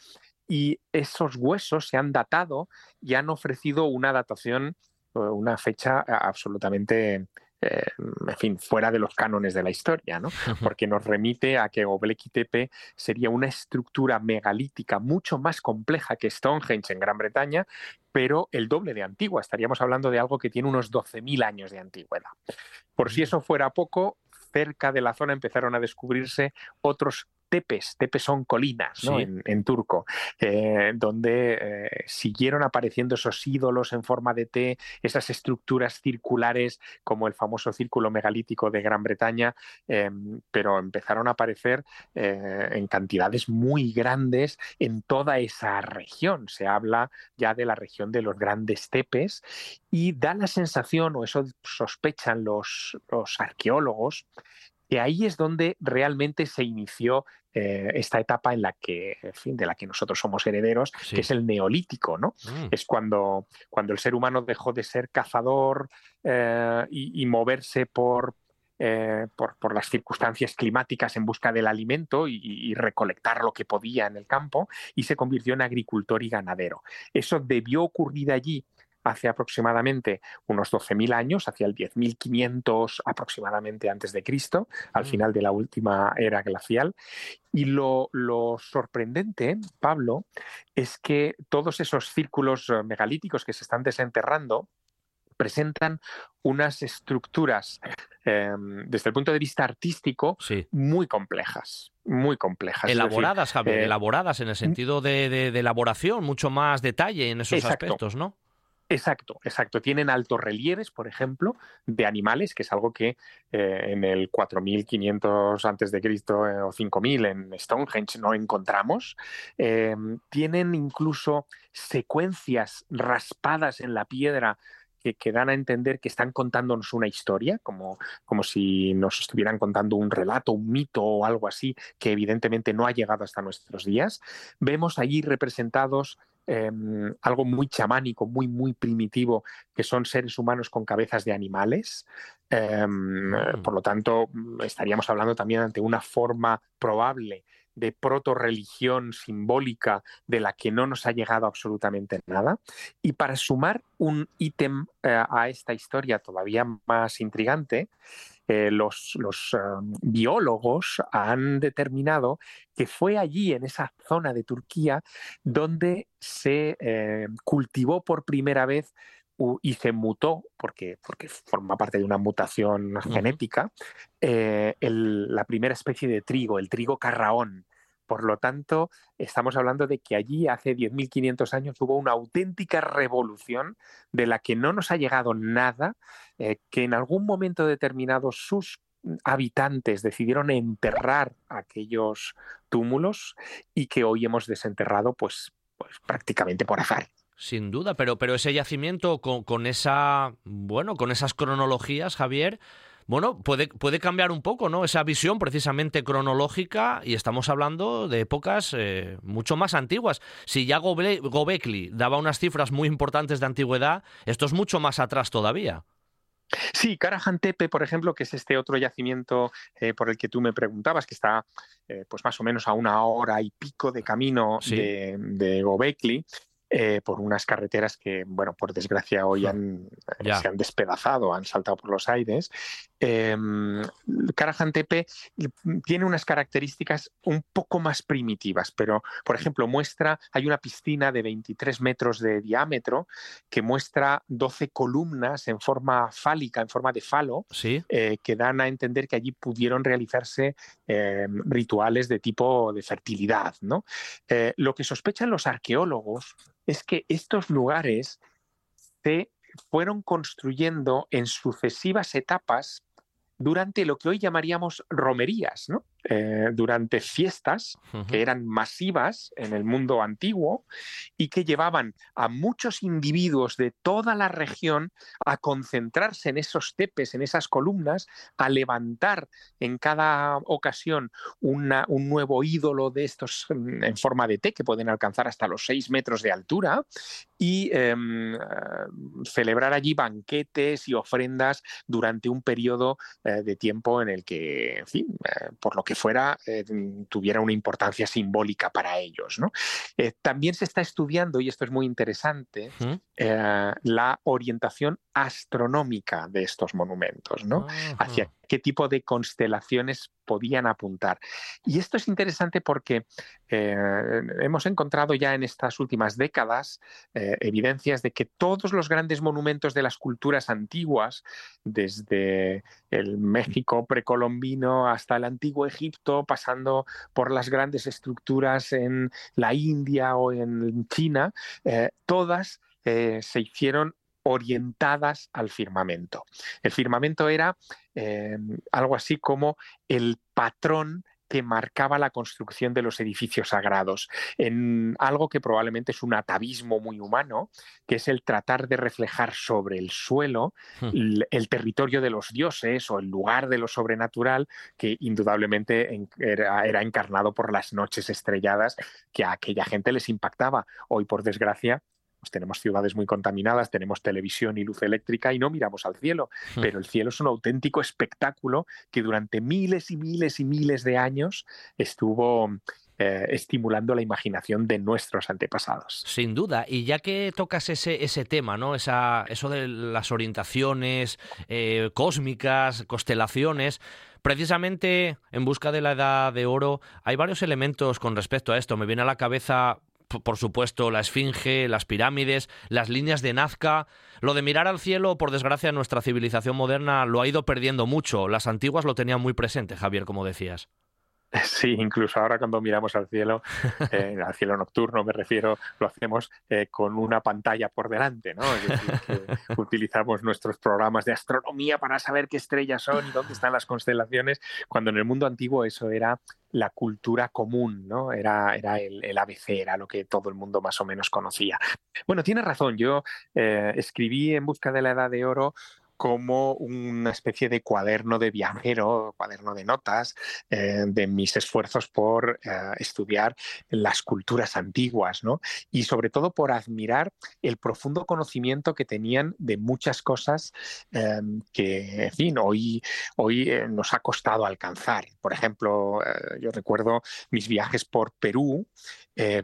Y esos huesos se han datado y han ofrecido una datación, una fecha absolutamente eh, en fin, fuera de los cánones de la historia, ¿no? porque nos remite a que Göbekli Tepe sería una estructura megalítica mucho más compleja que Stonehenge en Gran Bretaña, pero el doble de antigua. Estaríamos hablando de algo que tiene unos 12.000 años de antigüedad. Por si eso fuera poco, cerca de la zona empezaron a descubrirse otros tepes, tepes son colinas en, turco, eh, donde eh, siguieron apareciendo esos ídolos en forma de T, esas estructuras circulares como el famoso círculo megalítico de Gran Bretaña, em, pero empezaron a aparecer eh, en cantidades muy grandes en toda esa región. Se habla ya de la región de los grandes tepes y da la sensación, o eso sospechan los, los arqueólogos, que ahí es donde realmente se inició eh, esta etapa en la que, en fin, de la que nosotros somos herederos, que es el neolítico, ¿no? Mm. Es cuando, cuando el ser humano dejó de ser cazador eh, y, moverse eh, por, por, las circunstancias climáticas en busca del alimento y, recolectar lo que podía en el campo y se convirtió en agricultor y ganadero. Eso debió ocurrir allí hace aproximadamente unos 12.000 años, hacia el 10.500 aproximadamente antes de Cristo, al final de la última era glacial. Y lo, sorprendente, Pablo, es que todos esos círculos eh, megalíticos que se están desenterrando presentan unas estructuras em, desde el punto de vista artístico muy complejas, muy complejas. Elaboradas, Javier, eh, elaboradas en el sentido de, elaboración, mucho más detalle en esos aspectos, ¿no? Exacto, exacto. Tienen altos relieves, por ejemplo, de animales, que es algo que eh, en el 4500 antes de Cristo eh, o 5000 en Stonehenge no encontramos. Eh, tienen incluso secuencias raspadas en la piedra que, dan a entender que están contándonos una historia, como, como si nos estuvieran contando un relato, un mito o algo así, que evidentemente no ha llegado hasta nuestros días. Vemos allí representados em, algo muy chamánico, muy, muy primitivo, que son seres humanos con cabezas de animales. Em, mm. Por lo tanto, estaríamos hablando también ante una forma probable de proto-religión simbólica de la que no nos ha llegado absolutamente nada. Y para sumar un ítem eh, a esta historia todavía más intrigante, eh, los, los um, biólogos han determinado que fue allí, en esa zona de Turquía, donde se eh, cultivó por primera vez y se mutó, porque, porque forma parte de una mutación genética, eh, la primera especie de trigo, el trigo carraón. Por lo tanto, estamos hablando de que allí hace 10.500 años hubo una auténtica revolución de la que no nos ha llegado nada, eh, que en algún momento determinado sus habitantes decidieron enterrar aquellos túmulos y que hoy hemos desenterrado pues, pues prácticamente por azar. Sin duda, pero, pero ese yacimiento con, esa, bueno, con esas cronologías, Javier, bueno, puede, puede cambiar un poco, ¿no? Esa visión precisamente cronológica y estamos hablando de épocas eh, mucho más antiguas. Si ya Gobekli daba unas cifras muy importantes de antigüedad, esto es mucho más atrás todavía. Sí, Karajantepe, por ejemplo, que es este otro yacimiento eh, por el que tú me preguntabas, que está eh, pues más o menos a una hora y pico de camino de, de Gobekli, eh, por unas carreteras que, bueno, por desgracia hoy han, se han despedazado, han saltado por los aires. eh, Karajantepe tiene unas características un poco más primitivas, pero, por ejemplo, muestra, hay una piscina de 23 metros de diámetro que muestra 12 columnas en forma fálica, en forma de falo, eh, que dan a entender que allí pudieron realizarse eh, rituales de tipo de fertilidad. ¿no? Eh, lo que sospechan los arqueólogos es que estos lugares se fueron construyendo en sucesivas etapas durante lo que hoy llamaríamos romerías, ¿no? Eh, durante fiestas que eran masivas en el mundo antiguo y que llevaban a muchos individuos de toda la región a concentrarse en esos tepes, en esas columnas, a levantar en cada ocasión un nuevo ídolo de estos mm, en forma de té que pueden alcanzar hasta los seis metros de altura y em, celebrar allí banquetes y ofrendas durante un periodo eh, de tiempo en el que, en fin, eh, por lo que fuera, eh, tuviera una importancia simbólica para ellos. Eh, también se está estudiando, y esto es muy interesante, eh, la orientación astronómica de estos monumentos, ¿no? Hacia qué tipo de constelaciones podían apuntar. Y esto es interesante porque eh, hemos encontrado ya en estas últimas décadas eh, evidencias de que todos los grandes monumentos de las culturas antiguas, desde el México precolombino hasta el antiguo Egipto, pasando por las grandes estructuras en la India o en China, eh, todas se hicieron orientadas al firmamento. El firmamento era eh, algo así como el patrón que marcaba la construcción de los edificios sagrados, en algo que probablemente es un atavismo muy humano, que es el tratar de reflejar sobre el suelo hmm. el, territorio de los dioses o el lugar de lo sobrenatural, que indudablemente era, era encarnado por las noches estrelladas que a aquella gente les impactaba. Hoy, por desgracia, pues tenemos ciudades muy contaminadas, tenemos televisión y luz eléctrica y no miramos al cielo, hmm. pero el cielo es un auténtico espectáculo que durante miles y miles y miles de años estuvo eh, estimulando la imaginación de nuestros antepasados. Sin duda, y ya que tocas ese, ese tema, ¿no? Esa, eso de las orientaciones eh, cósmicas, constelaciones, precisamente en busca de la edad de oro, hay varios elementos con respecto a esto. Me viene a la cabeza por supuesto, la Esfinge, las pirámides, las líneas de Nazca. Lo de mirar al cielo, por desgracia, nuestra civilización moderna lo ha ido perdiendo mucho. Las antiguas lo tenían muy presente, Javier, como decías. Sí, incluso ahora cuando miramos al cielo, eh, al cielo nocturno me refiero, lo hacemos eh, con una pantalla por delante, ¿no? Es decir, que utilizamos nuestros programas de astronomía para saber qué estrellas son y dónde están las constelaciones, cuando en el mundo antiguo eso era la cultura común, ¿no? Era, era el, ABC, era lo que todo el mundo más o menos conocía. Bueno, tiene razón, yo eh, escribí En Busca de la Edad de Oro como una especie de cuaderno de viajero, cuaderno de notas eh, de mis esfuerzos por eh, estudiar las culturas antiguas, ¿no? Y sobre todo por admirar el profundo conocimiento que tenían de muchas cosas em, que, en fin, hoy, hoy eh, nos ha costado alcanzar. Por ejemplo, yo recuerdo mis viajes por Perú,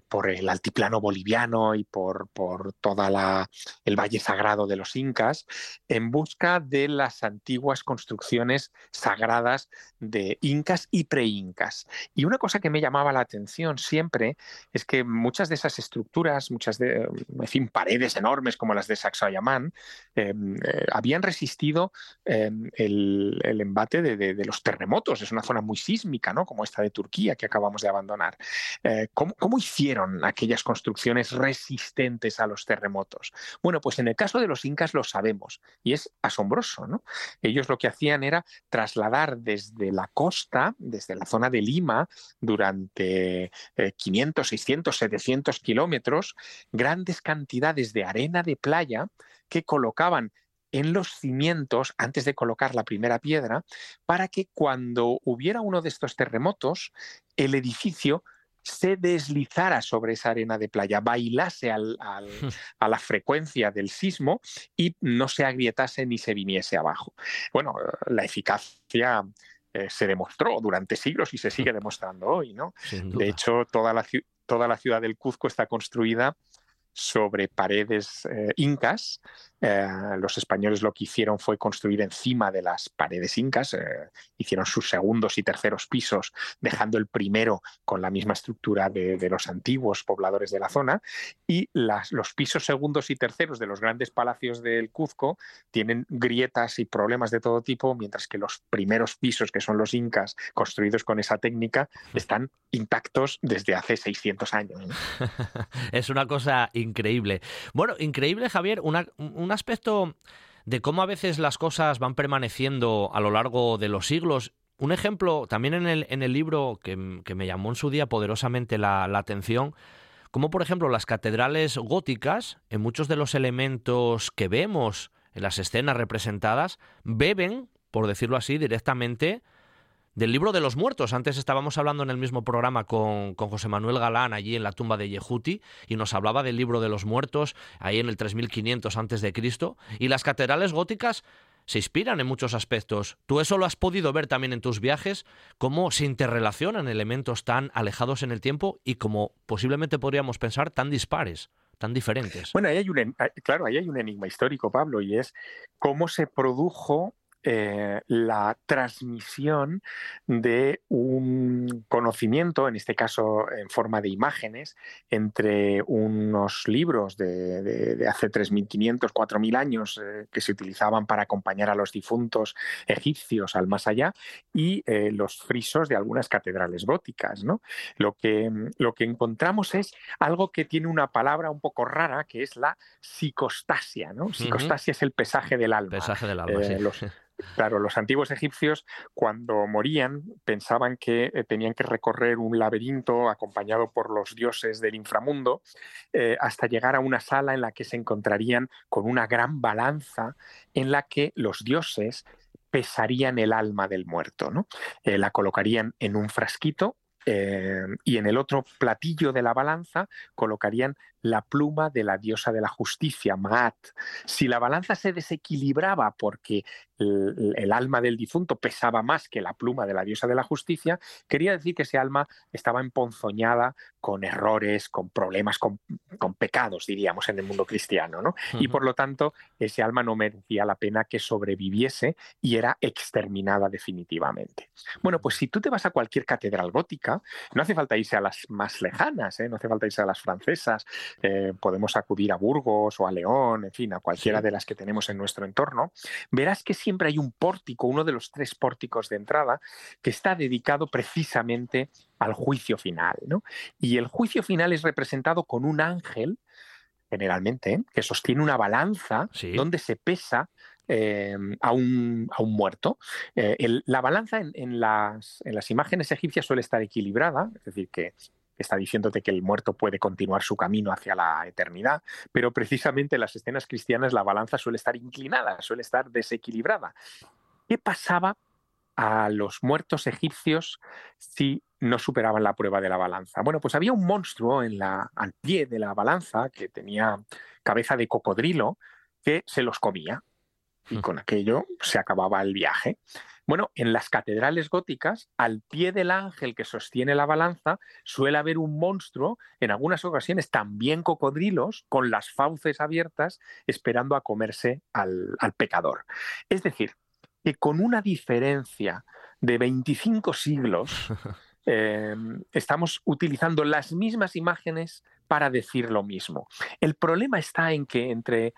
por el altiplano boliviano y por, por toda la el valle sagrado de los incas en busca de las antiguas construcciones sagradas de incas y pre-incas. Y una cosa que me llamaba la atención siempre es que muchas de esas estructuras, muchas de, en fin, paredes enormes como las de Sacsayhuamán, em, eh, habían resistido em, el, embate de, los terremotos. Es una zona muy sísmica, ¿no? Como esta de Turquía que acabamos de abandonar. Eh, ¿cómo, ¿Cómo hicieron aquellas construcciones resistentes a los terremotos? Bueno, pues en el caso de los incas lo sabemos y es asombroso. ¿no? Ellos lo que hacían era trasladar desde la costa, desde la zona de Lima, durante 500, 600, 700 kilómetros, grandes cantidades de arena de playa que colocaban en los cimientos antes de colocar la primera piedra para que cuando hubiera uno de estos terremotos, el edificio se deslizara sobre esa arena de playa, bailase a la frecuencia del sismo y no se agrietase ni se viniese abajo. Bueno, la eficacia eh, se demostró durante siglos y se sigue demostrando hoy, ¿no? De hecho, toda la, toda la ciudad del Cuzco está construida sobre paredes eh, incas Eh, los españoles lo que hicieron fue construir encima de las paredes incas, eh, hicieron sus segundos y terceros pisos, dejando el primero con la misma estructura de, los antiguos pobladores de la zona, y las, los pisos segundos y terceros de los grandes palacios del Cuzco tienen grietas y problemas de todo tipo, mientras que los primeros pisos, que son los incas, construidos con esa técnica, están intactos desde hace 600 años. es una cosa increíble. Bueno, increíble, Javier, un aspecto de cómo a veces las cosas van permaneciendo a lo largo de los siglos. Un ejemplo, también en el, en el libro que, me llamó en su día poderosamente la, atención, como por ejemplo las catedrales góticas, en muchos de los elementos que vemos en las escenas representadas, beben, por decirlo así, directamente del libro de los muertos. Antes estábamos hablando en el mismo programa con, José Manuel Galán allí en la tumba de Yehuti y nos hablaba del libro de los muertos ahí en el 3500 antes de Cristo y las catedrales góticas se inspiran en muchos aspectos. Tú eso lo has podido ver también en tus viajes, cómo se interrelacionan elementos tan alejados en el tiempo y como posiblemente podríamos pensar tan dispares tan diferentes. Bueno, ahí hay un, claro, ahí hay un enigma histórico, Pablo, y es cómo se produjo eh, la transmisión de un conocimiento, en este caso en forma de imágenes, entre unos libros de, hace 3.500, 4.000 años eh, que se utilizaban para acompañar a los difuntos egipcios al más allá y eh, los frisos de algunas catedrales góticas. ¿no? Lo, que, lo que encontramos es algo que tiene una palabra un poco rara, que es la psicostasia. ¿no? Psicostasia es el pesaje del alma. Pesaje del alma, sí. Claro, los antiguos egipcios cuando morían pensaban que eh, tenían que recorrer un laberinto acompañado por los dioses del inframundo eh, hasta llegar a una sala en la que se encontrarían con una gran balanza en la que los dioses pesarían el alma del muerto. ¿no? Eh, la colocarían en un frasquito y en el otro platillo de la balanza colocarían la pluma de la diosa de la justicia, Maat. Si la balanza se desequilibraba porque el, alma del difunto pesaba más que la pluma de la diosa de la justicia, quería decir que ese alma estaba emponzoñada con errores, con problemas, con, pecados, diríamos, en el mundo cristiano. ¿no? Y por lo tanto, ese alma no merecía la pena que sobreviviese y era exterminada definitivamente. Bueno, pues si tú te vas a cualquier catedral gótica, no hace falta irse a las más lejanas, ¿eh? no hace falta irse a las francesas, eh, podemos acudir a Burgos o a León, en fin, a cualquiera de las que tenemos en nuestro entorno, verás que siempre hay un pórtico, uno de los tres pórticos de entrada, que está dedicado precisamente al juicio final. Y el juicio final es representado con un ángel, generalmente, que sostiene una balanza donde se pesa eh, a, un, muerto. Eh, la balanza en, las, en, las, imágenes egipcias suele estar equilibrada, es decir, que está diciéndote que el muerto puede continuar su camino hacia la eternidad, pero precisamente en las escenas cristianas la balanza suele estar inclinada, suele estar desequilibrada. ¿Qué pasaba a los muertos egipcios si no superaban la prueba de la balanza? Bueno, pues había un monstruo en la, al pie de la balanza que tenía cabeza de cocodrilo que se los comía y hmm. con aquello se acababa el viaje. Bueno, en las catedrales góticas, al pie del ángel que sostiene la balanza, suele haber un monstruo, en algunas ocasiones también cocodrilos, con las fauces abiertas, esperando a comerse al, pecador. Es decir, que con una diferencia de 25 siglos, em, estamos utilizando las mismas imágenes para decir lo mismo. El problema está en que entre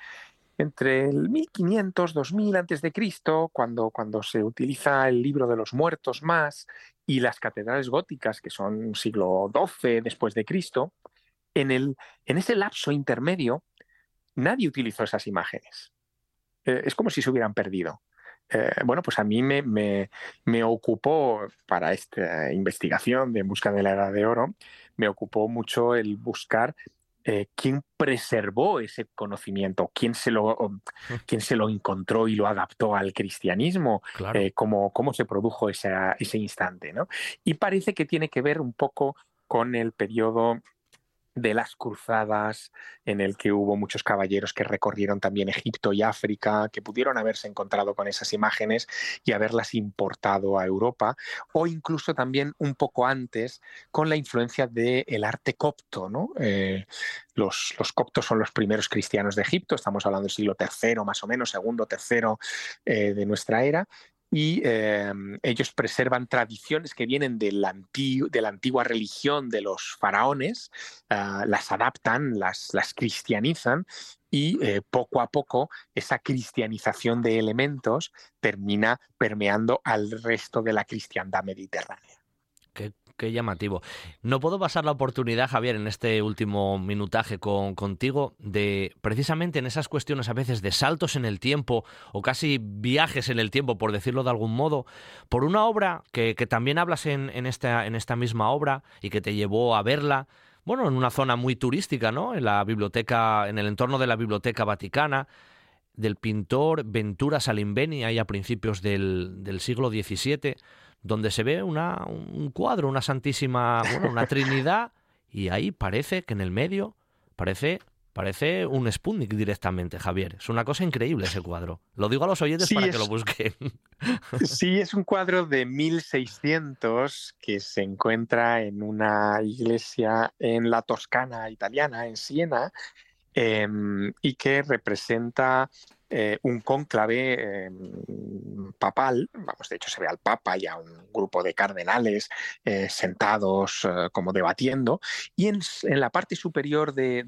entre el 1500, 2000 antes de Cristo, cuando, cuando se utiliza el libro de los muertos más y las catedrales góticas, que son siglo XII después de Cristo, en, el, en ese lapso intermedio nadie utilizó esas imágenes. Eh, es como si se hubieran perdido. Eh, bueno, pues a mí me, me, me, ocupó para esta investigación de En busca de la Edad de Oro, me ocupó mucho el buscar eh, quién preservó ese conocimiento, quién se lo, quién se lo encontró y lo adaptó al cristianismo, eh, cómo, se produjo ese instante. ¿no? Y parece que tiene que ver un poco con el periodo de las cruzadas, en el que hubo muchos caballeros que recorrieron también Egipto y África, que pudieron haberse encontrado con esas imágenes y haberlas importado a Europa, o incluso también un poco antes con la influencia del arte copto. ¿no? Eh, los, los, coptos son los primeros cristianos de Egipto, estamos hablando del siglo III más o menos, segundo, tercero eh, de nuestra era, y em, ellos preservan tradiciones que vienen de la, antigua religión de los faraones, ah, las adaptan, las, las cristianizan y eh, poco a poco esa cristianización de elementos termina permeando al resto de la cristiandad mediterránea. Qué llamativo. No puedo pasar la oportunidad, Javier, en este último minutaje con, contigo, de precisamente en esas cuestiones a veces de saltos en el tiempo o casi viajes en el tiempo, por decirlo de algún modo, por una obra que, también hablas en, en, esta, en esta misma obra y que te llevó a verla, bueno, en una zona muy turística, ¿no? En la biblioteca, en el entorno de la Biblioteca Vaticana, del pintor Ventura Salimbeni, ahí a principios del, del siglo XVII donde se ve una, un cuadro, una santísima, bueno, una trinidad, y ahí parece que en el medio parece Parece un Sputnik directamente, Javier. Es una cosa increíble ese cuadro. Lo digo a los oyentes para que lo busquen. Sí, es un cuadro de 1600 que se encuentra en una iglesia en la Toscana italiana, en Siena, em, y que representa eh, un cónclave em, papal, vamos, de hecho se ve al Papa y a un grupo de cardenales eh, sentados eh, como debatiendo, y en, la parte superior de,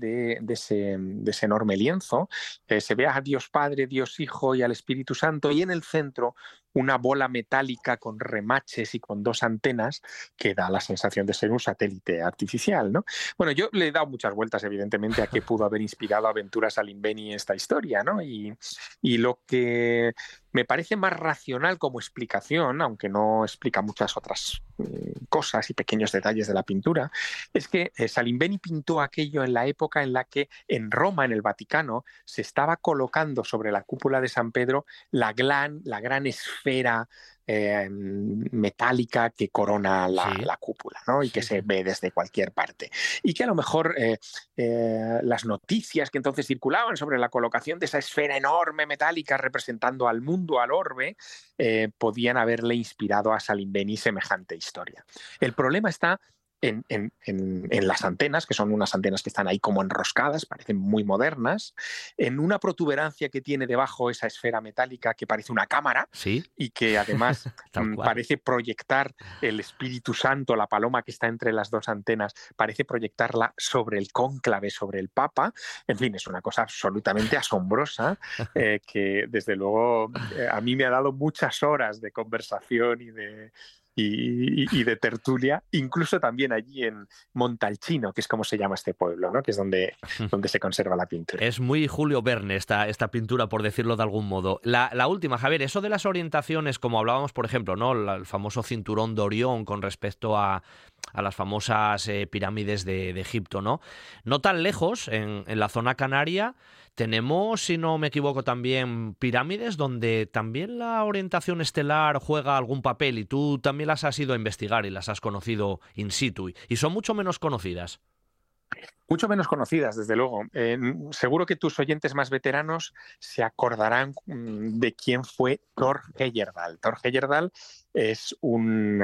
ese, de ese, enorme lienzo se ve a Dios Padre, Dios Hijo y al Espíritu Santo, y en el centro una bola metálica con remaches y con dos antenas que da la sensación de ser un satélite artificial. ¿no? Bueno, yo le he dado muchas vueltas, evidentemente, a qué pudo haber inspirado Aventuras Salimbeni esta historia, ¿no? Y, y lo que me parece más racional como explicación, aunque no explica muchas otras mm, cosas y pequeños detalles de la pintura, es que eh, Salimbeni pintó aquello en la época en la que en Roma, en el Vaticano, se estaba colocando sobre la cúpula de San Pedro la gran, la gran esfera eh, metálica que corona la, cúpula ¿no? y que se ve desde cualquier parte. Y que a lo mejor eh, eh, las noticias que entonces circulaban sobre la colocación de esa esfera enorme metálica representando al mundo, al orbe, podían haberle inspirado a Salimbeni semejante historia. El problema está en, las antenas, que son unas antenas que están ahí como enroscadas, parecen muy modernas, en una protuberancia que tiene debajo esa esfera metálica que parece una cámara ¿Sí? y que además mm, parece proyectar el Espíritu Santo, la paloma que está entre las dos antenas, parece proyectarla sobre el cónclave, sobre el Papa. En fin, es una cosa absolutamente asombrosa eh, que desde luego eh, a mí me ha dado muchas horas de conversación y de y, de tertulia, incluso también allí en Montalcino, que es como se llama este pueblo, ¿no? que es donde, donde se conserva la pintura. Es muy Julio Verne esta, esta pintura, por decirlo de algún modo. La, última, Javier, eso de las orientaciones, como hablábamos, por ejemplo, ¿no? el famoso cinturón de Orión con respecto a, a las famosas eh, pirámides de, Egipto, ¿no? No tan lejos, en, en la zona canaria, tenemos, si no me equivoco, también pirámides donde también la orientación estelar juega algún papel y tú también las has ido a investigar y las has conocido in situ y son mucho menos conocidas. Mucho menos conocidas, desde luego. seguro que tus oyentes más veteranos se acordarán mm, de quién fue Thor Heyerdahl. Thor Heyerdahl es un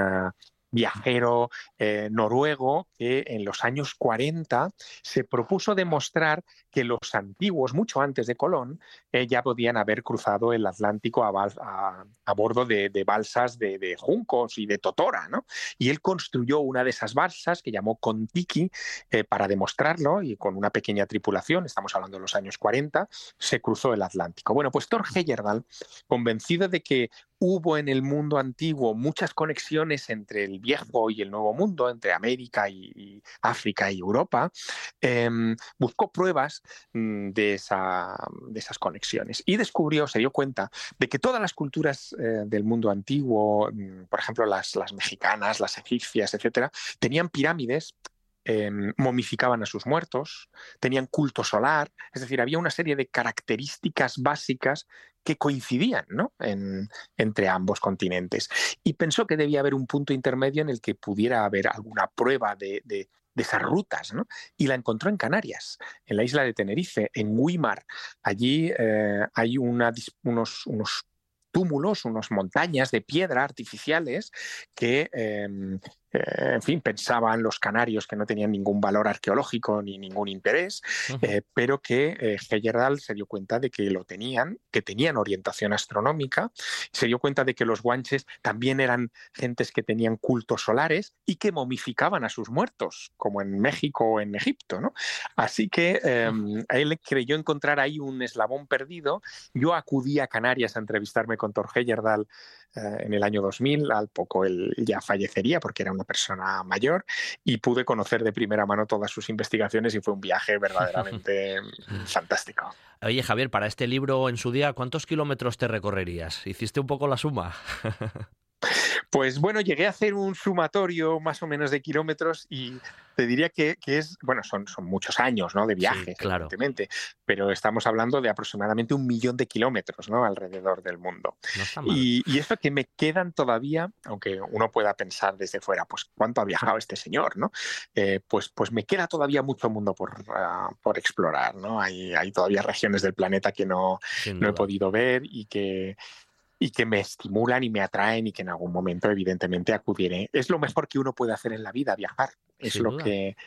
viajero eh, noruego que en los años 40 se propuso demostrar que los antiguos, mucho antes de Colón, eh, ya podían haber cruzado el Atlántico a, bordo de, balsas de, juncos y de totora. ¿no? Y él construyó una de esas balsas que llamó Contiki eh, para demostrarlo y con una pequeña tripulación, estamos hablando de los años 40, se cruzó el Atlántico. Bueno, pues Thor Heyerdahl, convencido de que hubo en el mundo antiguo muchas conexiones entre el viejo y el nuevo mundo, entre América y, África y Europa, em, buscó pruebas mm, de, esas conexiones y descubrió, se dio cuenta de que todas las culturas eh, del mundo antiguo, mm, por ejemplo las, las mexicanas, las egipcias, etcétera, tenían pirámides Em, momificaban a sus muertos, tenían culto solar, es decir, había una serie de características básicas que coincidían entre ambos continentes. Y pensó que debía haber un punto intermedio en el que pudiera haber alguna prueba de, esas rutas. Y la encontró en Canarias, en la isla de Tenerife, en Guimar. Allí eh, hay unos túmulos, unas montañas de piedra artificiales que em, eh, en fin, pensaban los canarios que no tenían ningún valor arqueológico ni ningún interés, eh, pero que eh, Heyerdahl se dio cuenta de que lo tenían, que tenían orientación astronómica, se dio cuenta de que los guanches también eran gentes que tenían cultos solares y que momificaban a sus muertos, como en México o en Egipto. ¿no? Así que em, él creyó encontrar ahí un eslabón perdido. Yo acudí a Canarias a entrevistarme con Thor Heyerdahl en el año 2000, al poco él ya fallecería porque era una persona mayor y pude conocer de primera mano todas sus investigaciones y fue un viaje verdaderamente fantástico. Oye, Javier, para este libro en su día, ¿cuántos kilómetros te recorrerías? ¿Hiciste un poco la suma? Pues bueno, llegué a hacer un sumatorio más o menos de kilómetros y te diría que, es, bueno, son, son muchos años ¿no? de viaje, claro. evidentemente, pero estamos hablando de aproximadamente un millón de kilómetros ¿no? alrededor del mundo. y, y eso que me quedan todavía, aunque uno pueda pensar desde fuera, pues cuánto ha viajado este señor, ¿no? Eh, pues, pues me queda todavía mucho mundo por, ah, por explorar, ¿no? Hay, hay todavía regiones del planeta que no, no he podido ver y que y que me estimulan y me atraen y que en algún momento evidentemente acudiré. Es lo mejor que uno puede hacer en la vida, viajar. Es lo, que,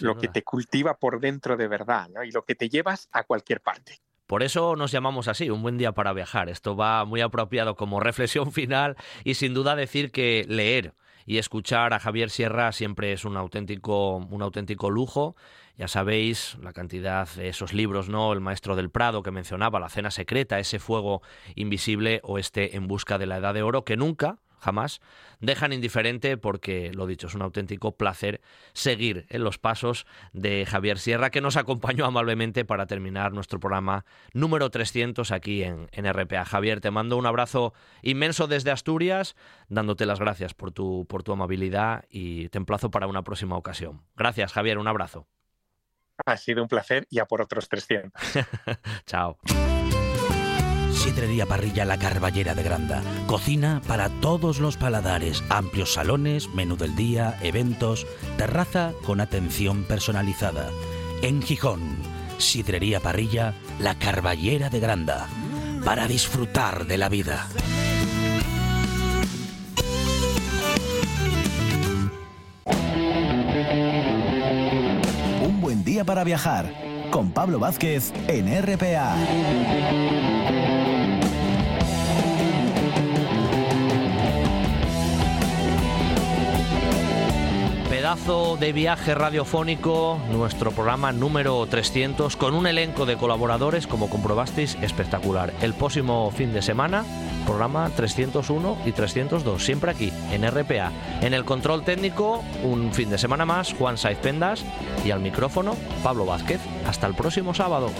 lo, que te cultiva por dentro de verdad ¿no? y lo que te llevas a cualquier parte. Por eso nos llamamos así, un buen día para viajar. Esto va muy apropiado como reflexión final y sin duda decir que leer y escuchar a Javier Sierra siempre es un auténtico, un auténtico lujo ya sabéis la cantidad de esos libros, ¿no? El Maestro del Prado que mencionaba, La Cena Secreta, ese fuego invisible o este En Busca de la Edad de Oro, que nunca, jamás, dejan indiferente porque, lo dicho, es un auténtico placer seguir en los pasos de Javier Sierra, que nos acompañó amablemente para terminar nuestro programa número 300 aquí en, RPA. Javier, te mando un abrazo inmenso desde Asturias, dándote las gracias por tu, por tu amabilidad y te emplazo para una próxima ocasión. Gracias, Javier, un abrazo. Ha sido un placer y a por otros 300. Chao. Sidrería Parrilla La Carballera de Granda. Cocina para todos los paladares. Amplios salones, menú del día, eventos, terraza con atención personalizada. En Gijón, Sidrería Parrilla La Carballera de Granda. Para disfrutar de la vida. Día para viajar con Pablo Vázquez en RPA. Pedazo de viaje radiofónico, nuestro programa número 300, con un elenco de colaboradores, como comprobasteis, espectacular. El próximo fin de semana programa 301 y 302, siempre aquí, en RPA. En el control técnico, un fin de semana más, Juan Saiz Pendas y al micrófono, Pablo Vázquez. Hasta el próximo sábado.